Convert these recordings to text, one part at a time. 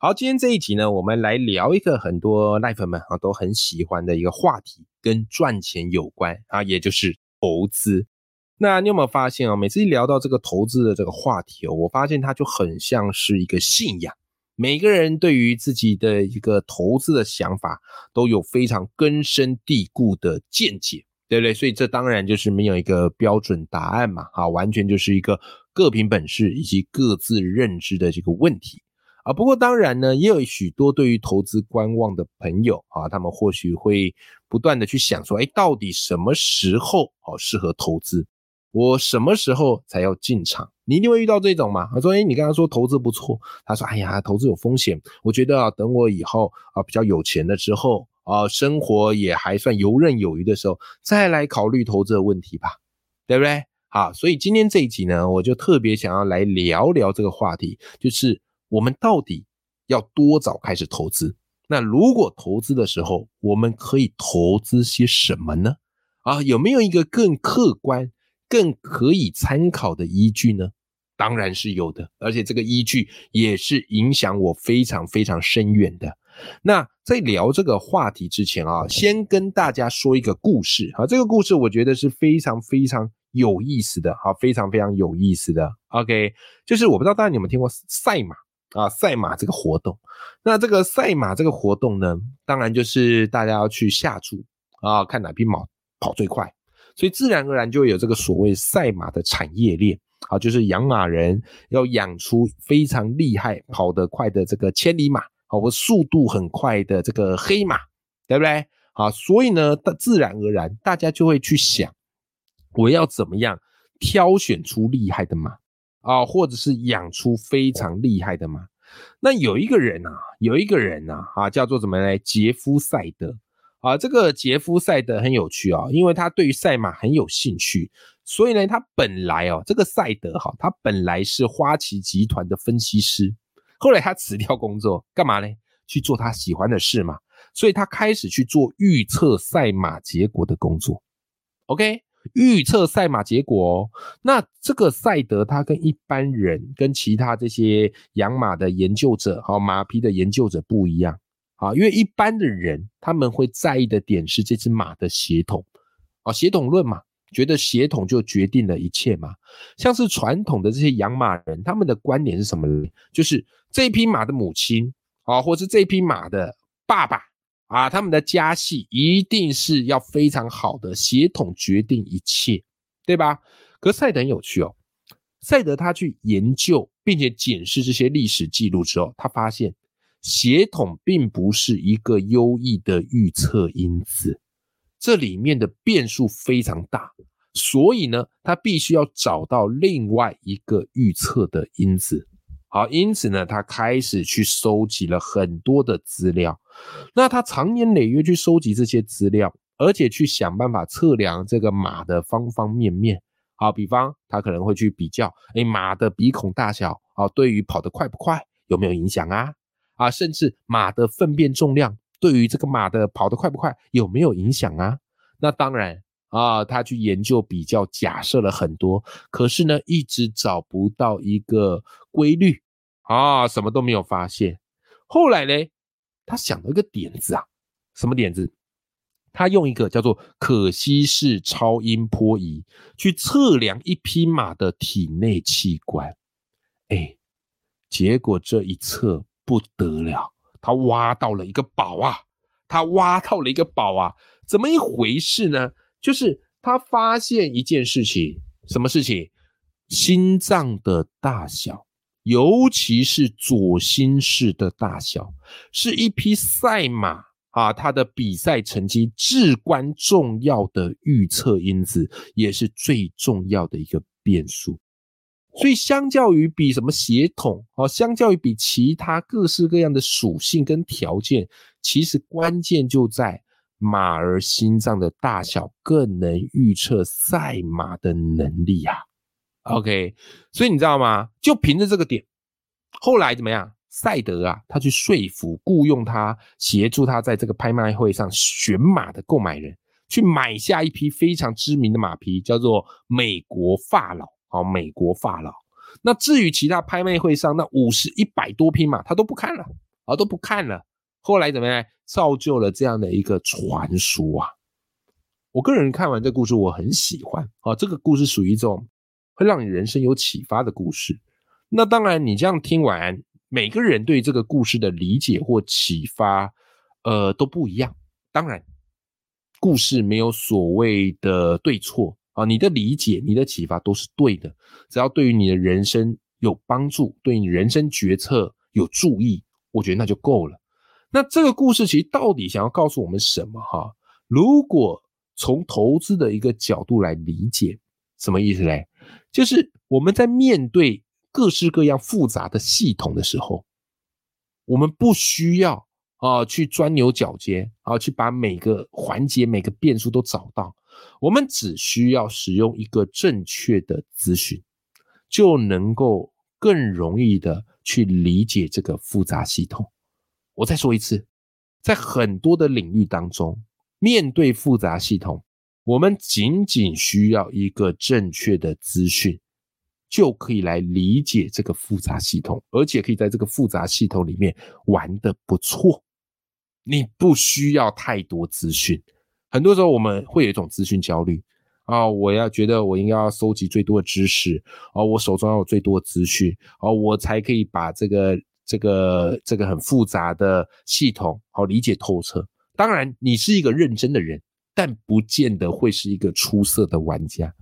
好，今天这一集呢，我们来聊一个很多赖粉们啊都很喜欢的一个话题，跟赚钱有关啊，也就是投资。那你有没有发现啊？每次一聊到这个投资的这个话题哦，我发现它就很像是一个信仰。每个人对于自己的一个投资的想法都有非常根深蒂固的见解，对不对？所以这当然就是没有一个标准答案嘛，啊，完全就是一个各凭本事以及各自认知的这个问题啊。不过当然呢，也有许多对于投资观望的朋友啊，他们或许会不断的去想说，哎，到底什么时候哦适合投资？我什么时候才要进场？你一定会遇到这种嘛？他说：“哎，你刚刚说投资不错。”他说：“哎呀，投资有风险。我觉得啊，等我以后啊比较有钱了之后啊，生活也还算游刃有余的时候，再来考虑投资的问题吧，对不对？好，所以今天这一集呢，我就特别想要来聊聊这个话题，就是我们到底要多早开始投资？那如果投资的时候，我们可以投资些什么呢？啊，有没有一个更客观？更可以参考的依据呢？当然是有的，而且这个依据也是影响我非常非常深远的。那在聊这个话题之前啊，先跟大家说一个故事啊，这个故事我觉得是非常非常有意思的，哈，非常非常有意思的。OK，就是我不知道大家有没有听过赛马啊，赛马这个活动。那这个赛马这个活动呢，当然就是大家要去下注啊，看哪匹马跑最快。所以自然而然就会有这个所谓赛马的产业链啊，就是养马人要养出非常厉害、跑得快的这个千里马，啊，或速度很快的这个黑马，对不对？啊，所以呢，自然而然大家就会去想，我要怎么样挑选出厉害的马啊，或者是养出非常厉害的马？那有一个人啊，有一个人啊，啊，叫做怎么呢？杰夫赛德。啊，这个杰夫赛德很有趣啊，因为他对于赛马很有兴趣，所以呢，他本来哦，这个赛德哈，他本来是花旗集团的分析师，后来他辞掉工作，干嘛呢？去做他喜欢的事嘛，所以他开始去做预测赛马结果的工作。OK，预测赛马结果哦，那这个赛德他跟一般人、跟其他这些养马的研究者、好马匹的研究者不一样。啊，因为一般的人他们会在意的点是这只马的血统，啊，血统论嘛，觉得血统就决定了一切嘛。像是传统的这些养马人，他们的观点是什么呢？就是这匹马的母亲啊，或是这匹马的爸爸啊，他们的家系一定是要非常好的，血统决定一切，对吧？可赛德很有趣哦，赛德他去研究并且检视这些历史记录之后，他发现。血统并不是一个优异的预测因子，这里面的变数非常大，所以呢，他必须要找到另外一个预测的因子。好，因此呢，他开始去收集了很多的资料。那他长年累月去收集这些资料，而且去想办法测量这个马的方方面面。好，比方他可能会去比较，哎，马的鼻孔大小啊，对于跑得快不快有没有影响啊？啊，甚至马的粪便重量对于这个马的跑得快不快有没有影响啊？那当然啊，他去研究比较，假设了很多，可是呢，一直找不到一个规律啊，什么都没有发现。后来呢，他想到一个点子啊，什么点子？他用一个叫做可西式超音波仪去测量一匹马的体内器官，哎，结果这一测。不得了，他挖到了一个宝啊！他挖到了一个宝啊！怎么一回事呢？就是他发现一件事情，什么事情？心脏的大小，尤其是左心室的大小，是一匹赛马啊，它的比赛成绩至关重要的预测因子，也是最重要的一个变数。所以相较于比什么血统哦，相较于比其他各式各样的属性跟条件，其实关键就在马儿心脏的大小更能预测赛马的能力啊。OK，所以你知道吗？就凭着这个点，后来怎么样？赛德啊，他去说服雇佣他协助他在这个拍卖会上选马的购买人，去买下一匹非常知名的马匹，叫做美国法老。好，美国法老。那至于其他拍卖会上那五十一百多匹马，他都不看了，啊，都不看了。后来怎么样？造就了这样的一个传说啊！我个人看完这故事，我很喜欢啊。这个故事属于一种会让你人生有启发的故事。那当然，你这样听完。每个人对这个故事的理解或启发，呃，都不一样。当然，故事没有所谓的对错啊，你的理解、你的启发都是对的，只要对于你的人生有帮助，对你人生决策有注意，我觉得那就够了。那这个故事其实到底想要告诉我们什么？哈，如果从投资的一个角度来理解，什么意思嘞？就是我们在面对。各式各样复杂的系统的时候，我们不需要啊去钻牛角尖啊去把每个环节每个变数都找到，我们只需要使用一个正确的资讯，就能够更容易的去理解这个复杂系统。我再说一次，在很多的领域当中，面对复杂系统，我们仅仅需要一个正确的资讯。就可以来理解这个复杂系统，而且可以在这个复杂系统里面玩的不错。你不需要太多资讯，很多时候我们会有一种资讯焦虑啊，我要觉得我应该要收集最多的知识啊，我手中要有最多的资讯啊，我才可以把这个这个这个很复杂的系统好理解透彻。当然，你是一个认真的人，但不见得会是一个出色的玩家，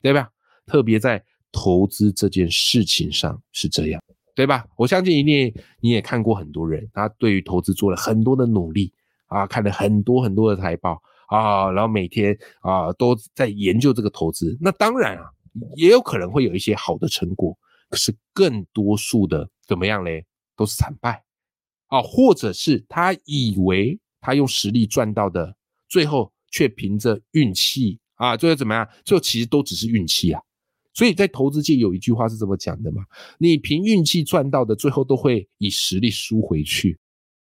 对吧？特别在。投资这件事情上是这样，对吧？我相信一定你也看过很多人，他对于投资做了很多的努力啊，看了很多很多的财报啊，然后每天啊都在研究这个投资。那当然啊，也有可能会有一些好的成果，可是更多数的怎么样嘞？都是惨败啊，或者是他以为他用实力赚到的，最后却凭着运气啊，最后怎么样？最后其实都只是运气啊。所以在投资界有一句话是这么讲的嘛？你凭运气赚到的，最后都会以实力输回去，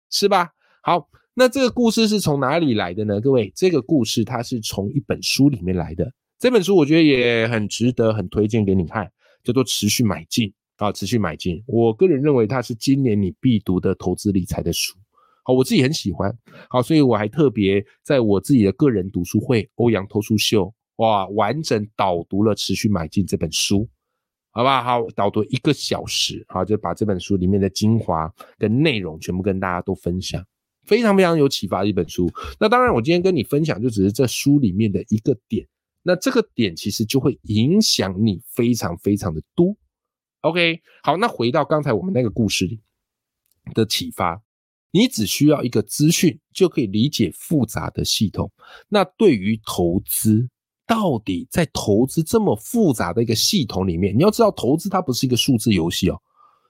是吧？好，那这个故事是从哪里来的呢？各位，这个故事它是从一本书里面来的。这本书我觉得也很值得，很推荐给你看，叫做《持续买进》啊，《持续买进》。我个人认为它是今年你必读的投资理财的书。好，我自己很喜欢。好，所以我还特别在我自己的个人读书会——欧阳投书秀。哇，完整导读了《持续买进》这本书，好吧？好，导读一个小时，好，就把这本书里面的精华跟内容全部跟大家都分享，非常非常有启发的一本书。那当然，我今天跟你分享就只是这书里面的一个点，那这个点其实就会影响你非常非常的多。OK，好，那回到刚才我们那个故事里的启发，你只需要一个资讯就可以理解复杂的系统。那对于投资，到底在投资这么复杂的一个系统里面，你要知道，投资它不是一个数字游戏哦，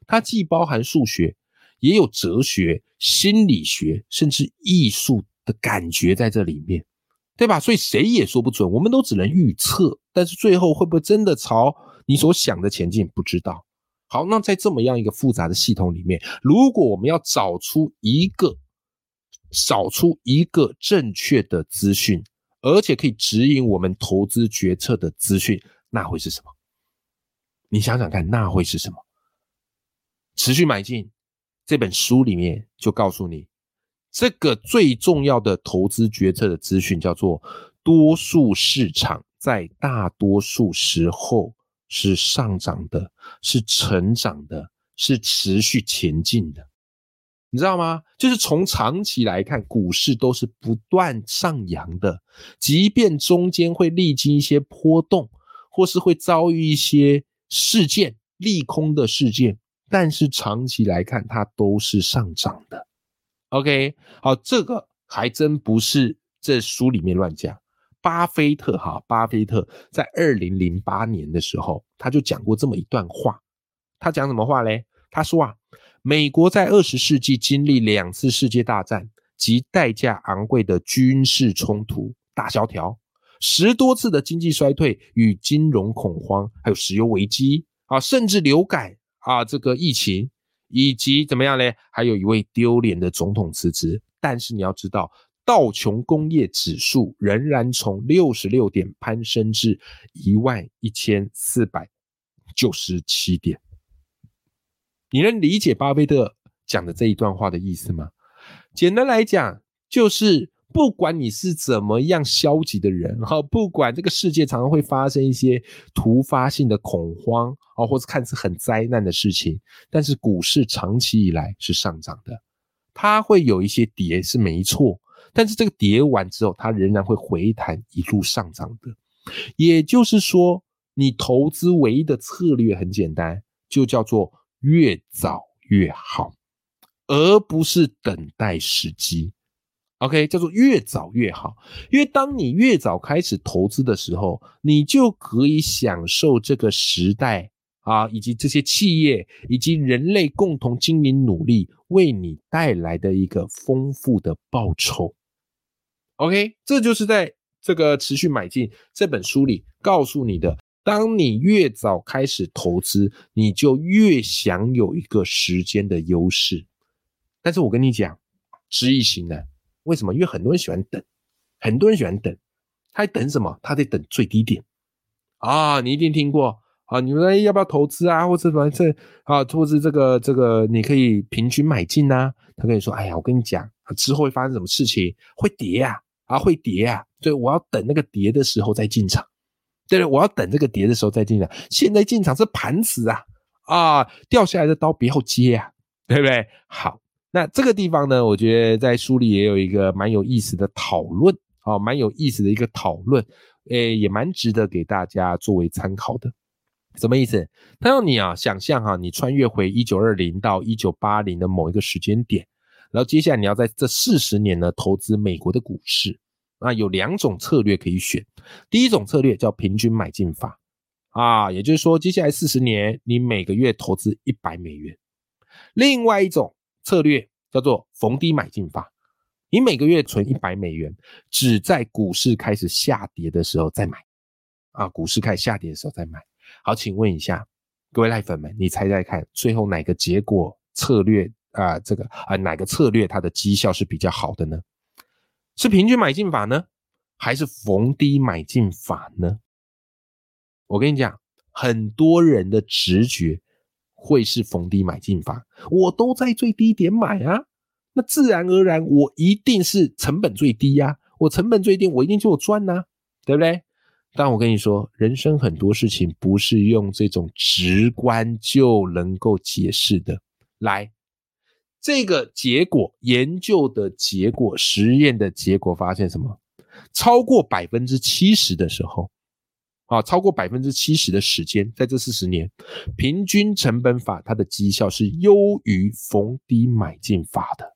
它既包含数学，也有哲学、心理学，甚至艺术的感觉在这里面，对吧？所以谁也说不准，我们都只能预测，但是最后会不会真的朝你所想的前进，不知道。好，那在这么样一个复杂的系统里面，如果我们要找出一个，找出一个正确的资讯。而且可以指引我们投资决策的资讯，那会是什么？你想想看，那会是什么？持续买进这本书里面就告诉你，这个最重要的投资决策的资讯叫做：多数市场在大多数时候是上涨的，是成长的，是持续前进的。你知道吗？就是从长期来看，股市都是不断上扬的，即便中间会历经一些波动，或是会遭遇一些事件利空的事件，但是长期来看，它都是上涨的。OK，好，这个还真不是这书里面乱讲，巴菲特哈，巴菲特在二零零八年的时候，他就讲过这么一段话。他讲什么话嘞？他说啊，美国在二十世纪经历两次世界大战及代价昂贵的军事冲突、大萧条、十多次的经济衰退与金融恐慌，还有石油危机啊，甚至流感啊，这个疫情，以及怎么样嘞？还有一位丢脸的总统辞职。但是你要知道。道琼工业指数仍然从六十六点攀升至一万一千四百九十七点。你能理解巴菲特讲的这一段话的意思吗？简单来讲，就是不管你是怎么样消极的人，哈，不管这个世界常常会发生一些突发性的恐慌啊，或者看似很灾难的事情，但是股市长期以来是上涨的，它会有一些跌是没错。但是这个跌完之后，它仍然会回弹，一路上涨的。也就是说，你投资唯一的策略很简单，就叫做越早越好，而不是等待时机。OK，叫做越早越好，因为当你越早开始投资的时候，你就可以享受这个时代啊，以及这些企业以及人类共同经营努力为你带来的一个丰富的报酬。OK，这就是在这个持续买进这本书里告诉你的。当你越早开始投资，你就越享有一个时间的优势。但是我跟你讲，知易行难。为什么？因为很多人喜欢等，很多人喜欢等。他等什么？他得等最低点啊！你一定听过啊！你们要不要投资啊？或者什么这啊？或者这个这个，你可以平均买进呐。他跟你说：“哎呀，我跟你讲，之后会发生什么事情？会跌啊！”啊，会跌啊！所以，我要等那个跌的时候再进场。对了，我要等这个跌的时候再进场。现在进场是盘子啊！啊，掉下来的刀不要接啊，对不对？好，那这个地方呢，我觉得在书里也有一个蛮有意思的讨论，啊，蛮有意思的一个讨论，诶，也蛮值得给大家作为参考的。什么意思？他让你啊想象哈，你穿越回一九二零到一九八零的某一个时间点。然后接下来你要在这四十年呢投资美国的股市，啊，有两种策略可以选。第一种策略叫平均买进法，啊，也就是说接下来四十年你每个月投资一百美元。另外一种策略叫做逢低买进法，你每个月存一百美元，只在股市开始下跌的时候再买，啊，股市开始下跌的时候再买。好，请问一下各位赖粉们，你猜猜看，最后哪个结果策略？啊，这个啊，哪个策略它的绩效是比较好的呢？是平均买进法呢，还是逢低买进法呢？我跟你讲，很多人的直觉会是逢低买进法。我都在最低点买啊，那自然而然我一定是成本最低呀。我成本最低，我一定就赚呐，对不对？但我跟你说，人生很多事情不是用这种直观就能够解释的。来。这个结果，研究的结果，实验的结果发现什么？超过百分之七十的时候，啊，超过百分之七十的时间，在这四十年，平均成本法它的绩效是优于逢低买进法的。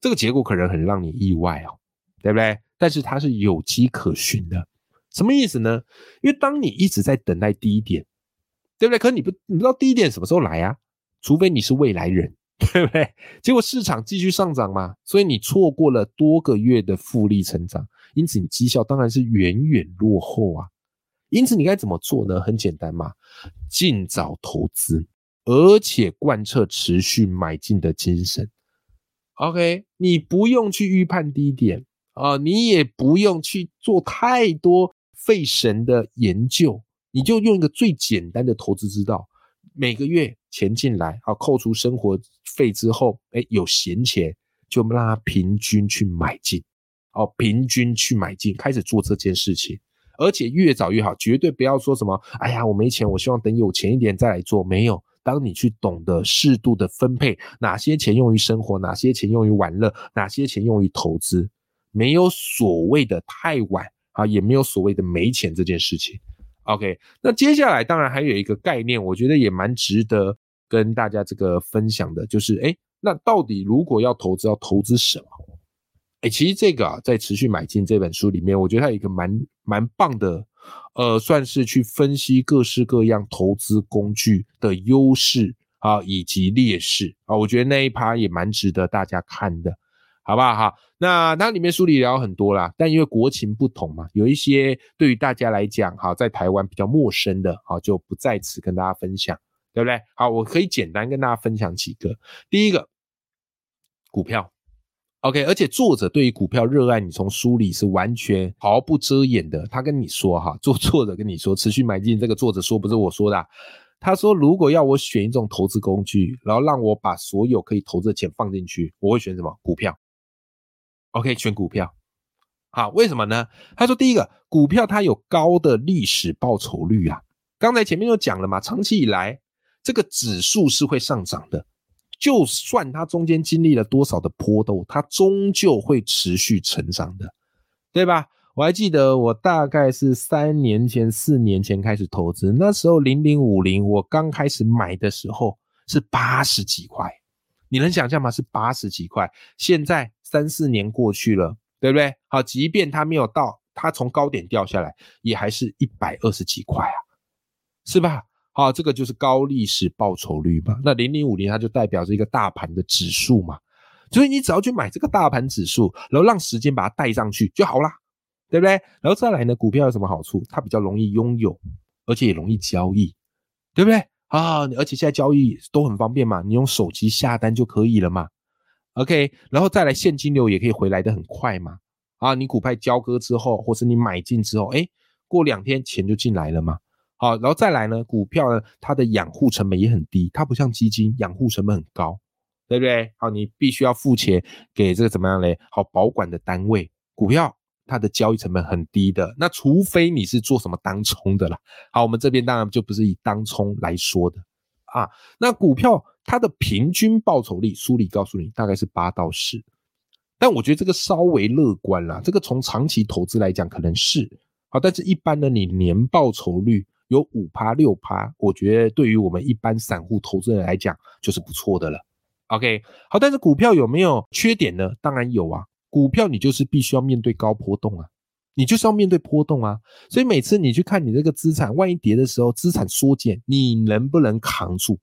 这个结果可能很让你意外哦，对不对？但是它是有迹可循的。什么意思呢？因为当你一直在等待低点，对不对？可你不，你不知道低点什么时候来啊？除非你是未来人。对不对？结果市场继续上涨嘛，所以你错过了多个月的复利成长，因此你绩效当然是远远落后啊。因此你该怎么做呢？很简单嘛，尽早投资，而且贯彻持续买进的精神。OK，你不用去预判低点啊，你也不用去做太多费神的研究，你就用一个最简单的投资之道。每个月钱进来，好扣除生活费之后，哎，有闲钱就让他平均去买进，哦，平均去买进，开始做这件事情，而且越早越好，绝对不要说什么，哎呀，我没钱，我希望等有钱一点再来做。没有，当你去懂得适度的分配，哪些钱用于生活，哪些钱用于玩乐，哪些钱用于投资，没有所谓的太晚啊，也没有所谓的没钱这件事情。OK，那接下来当然还有一个概念，我觉得也蛮值得跟大家这个分享的，就是哎，那到底如果要投资，要投资什么？哎，其实这个啊，在持续买进这本书里面，我觉得它有一个蛮蛮棒的，呃，算是去分析各式各样投资工具的优势啊，以及劣势啊，我觉得那一趴也蛮值得大家看的，好不好？哈，那它里面书里聊很多啦，但因为国情不同嘛，有一些对于大家来讲，哈，在台湾比较陌生的，哈，就不在此跟大家分享，对不对？好，我可以简单跟大家分享几个，第一个，股票。OK，而且作者对于股票热爱，你从书里是完全毫不遮掩的。他跟你说哈，做作者跟你说，持续买进。这个作者说不是我说的，他说如果要我选一种投资工具，然后让我把所有可以投资的钱放进去，我会选什么？股票。OK，选股票。好，为什么呢？他说第一个，股票它有高的历史报酬率啊。刚才前面就讲了嘛，长期以来这个指数是会上涨的。就算它中间经历了多少的波动，它终究会持续成长的，对吧？我还记得我大概是三年前、四年前开始投资，那时候零零五零我刚开始买的时候是八十几块，你能想象吗？是八十几块。现在三四年过去了，对不对？好，即便它没有到，它从高点掉下来，也还是一百二十几块啊，是吧？啊，这个就是高历史报酬率嘛。那零零五零它就代表着一个大盘的指数嘛。所以你只要去买这个大盘指数，然后让时间把它带上去就好啦，对不对？然后再来呢，股票有什么好处？它比较容易拥有，而且也容易交易，对不对？啊，而且现在交易都很方便嘛，你用手机下单就可以了嘛。OK，然后再来现金流也可以回来的很快嘛。啊，你股票交割之后，或是你买进之后，哎，过两天钱就进来了嘛。好，然后再来呢？股票呢，它的养护成本也很低，它不像基金养护成本很高，对不对？好，你必须要付钱给这个怎么样嘞？好，保管的单位，股票它的交易成本很低的，那除非你是做什么当冲的啦。好，我们这边当然就不是以当冲来说的啊。那股票它的平均报酬率，书里告诉你大概是八到十，但我觉得这个稍微乐观啦。这个从长期投资来讲可能是好，但是一般的你年报酬率。有五趴六趴，我觉得对于我们一般散户投资人来讲就是不错的了。OK，好，但是股票有没有缺点呢？当然有啊，股票你就是必须要面对高波动啊，你就是要面对波动啊。所以每次你去看你这个资产，万一跌的时候，资产缩减，你能不能扛住？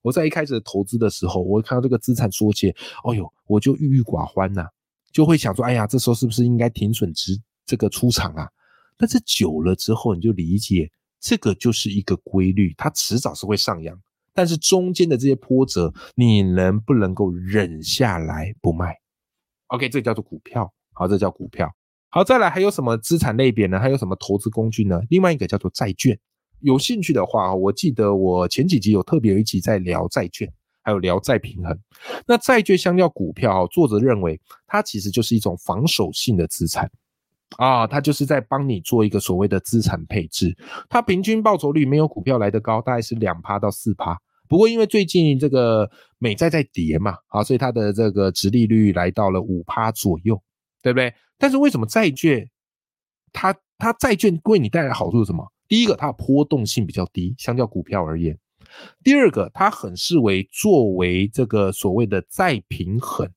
我在一开始投资的时候，我看到这个资产缩减，哦呦，我就郁郁寡欢呐，就会想说，哎呀，这时候是不是应该停损值这个出场啊？但是久了之后，你就理解。这个就是一个规律，它迟早是会上扬，但是中间的这些波折，你能不能够忍下来不卖？OK，这叫做股票，好，这叫股票。好，再来还有什么资产类别呢？还有什么投资工具呢？另外一个叫做债券。有兴趣的话，我记得我前几集有特别有一集在聊债券，还有聊债平衡。那债券相较股票，作者认为它其实就是一种防守性的资产。啊，它就是在帮你做一个所谓的资产配置，它平均报酬率没有股票来得高，大概是两趴到四趴。不过因为最近这个美债在跌嘛，啊，所以它的这个值利率来到了五趴左右，对不对？但是为什么债券它它债券为你带来好处是什么？第一个，它的波动性比较低，相较股票而言；第二个，它很视为作为这个所谓的再平衡。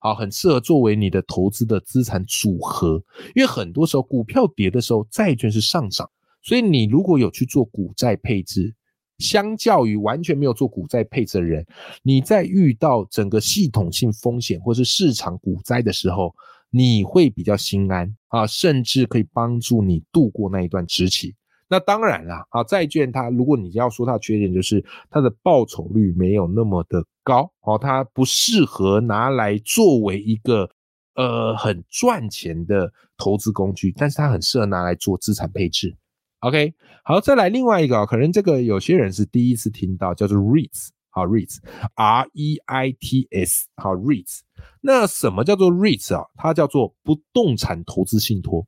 好，很适合作为你的投资的资产组合，因为很多时候股票跌的时候，债券是上涨，所以你如果有去做股债配置，相较于完全没有做股债配置的人，你在遇到整个系统性风险或是市场股灾的时候，你会比较心安啊，甚至可以帮助你度过那一段时期。那当然啦，啊，债券它如果你要说它的缺点，就是它的报酬率没有那么的高，哦，它不适合拿来作为一个呃很赚钱的投资工具，但是它很适合拿来做资产配置。OK，好，再来另外一个，可能这个有些人是第一次听到，叫做 REITs，好，REITs，R E I T S，好，REITs，那什么叫做 REITs 啊？它叫做不动产投资信托。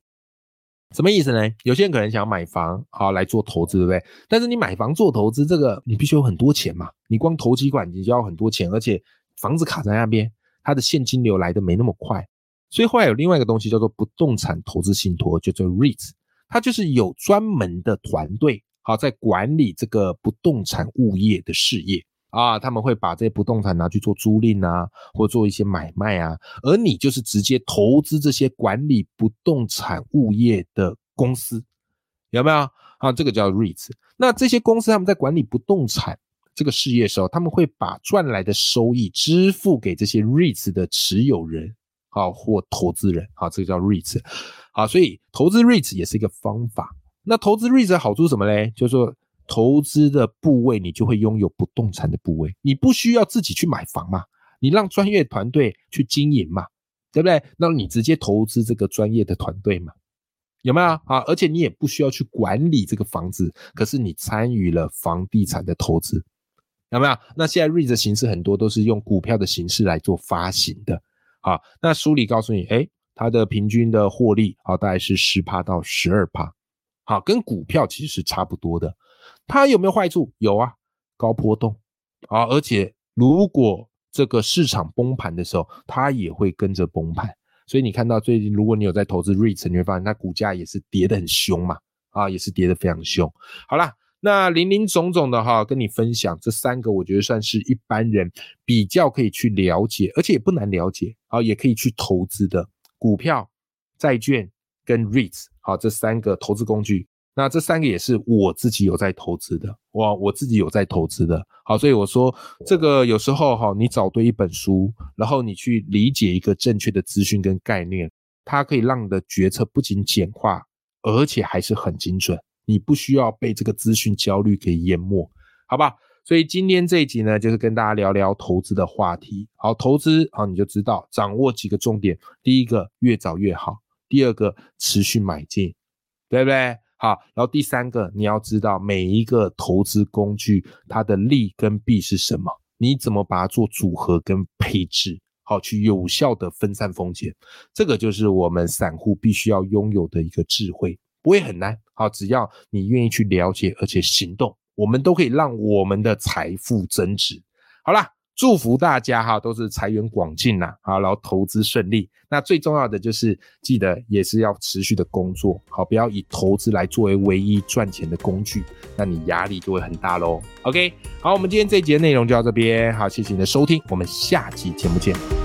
什么意思呢？有些人可能想买房，好来做投资，对不对？但是你买房做投资，这个你必须有很多钱嘛。你光投机管你就要很多钱，而且房子卡在那边，它的现金流来的没那么快。所以后来有另外一个东西叫做不动产投资信托，叫做 REITs，它就是有专门的团队，好在管理这个不动产物业的事业。啊，他们会把这些不动产拿去做租赁啊，或做一些买卖啊，而你就是直接投资这些管理不动产物业的公司，有没有啊？这个叫 REITs。那这些公司他们在管理不动产这个事业的时候，他们会把赚来的收益支付给这些 REITs 的持有人啊或投资人啊，这个叫 REITs。好，所以投资 REITs 也是一个方法。那投资 REITs 的好处什么嘞？就是说。投资的部位，你就会拥有不动产的部位，你不需要自己去买房嘛，你让专业团队去经营嘛，对不对？那你直接投资这个专业的团队嘛，有没有啊？而且你也不需要去管理这个房子，可是你参与了房地产的投资，有没有？那现在 REIT 的形式很多都是用股票的形式来做发行的，啊，那书里告诉你，哎，它的平均的获利啊，大概是十趴到十二趴，好，跟股票其实是差不多的。它有没有坏处？有啊，高波动啊，而且如果这个市场崩盘的时候，它也会跟着崩盘。所以你看到最近，如果你有在投资 REITs，你会发现它股价也是跌得很凶嘛，啊，也是跌得非常凶。好啦，那林林总总的哈，跟你分享这三个，我觉得算是一般人比较可以去了解，而且也不难了解啊，也可以去投资的股票、债券跟 REITs，好，这三个投资工具。那这三个也是我自己有在投资的，我，我自己有在投资的，好，所以我说这个有时候哈，你找对一本书，然后你去理解一个正确的资讯跟概念，它可以让你的决策不仅简化，而且还是很精准，你不需要被这个资讯焦虑给淹没，好吧？所以今天这一集呢，就是跟大家聊聊投资的话题。好，投资好，你就知道掌握几个重点，第一个越早越好，第二个持续买进，对不对？好，然后第三个，你要知道每一个投资工具它的利跟弊是什么，你怎么把它做组合跟配置，好去有效的分散风险，这个就是我们散户必须要拥有的一个智慧，不会很难。好，只要你愿意去了解而且行动，我们都可以让我们的财富增值。好啦。祝福大家哈，都是财源广进呐，啊，然后投资顺利。那最重要的就是记得也是要持续的工作，好，不要以投资来作为唯一赚钱的工具，那你压力就会很大喽。OK，好，我们今天这一节内容就到这边，好，谢谢你的收听，我们下期节目见。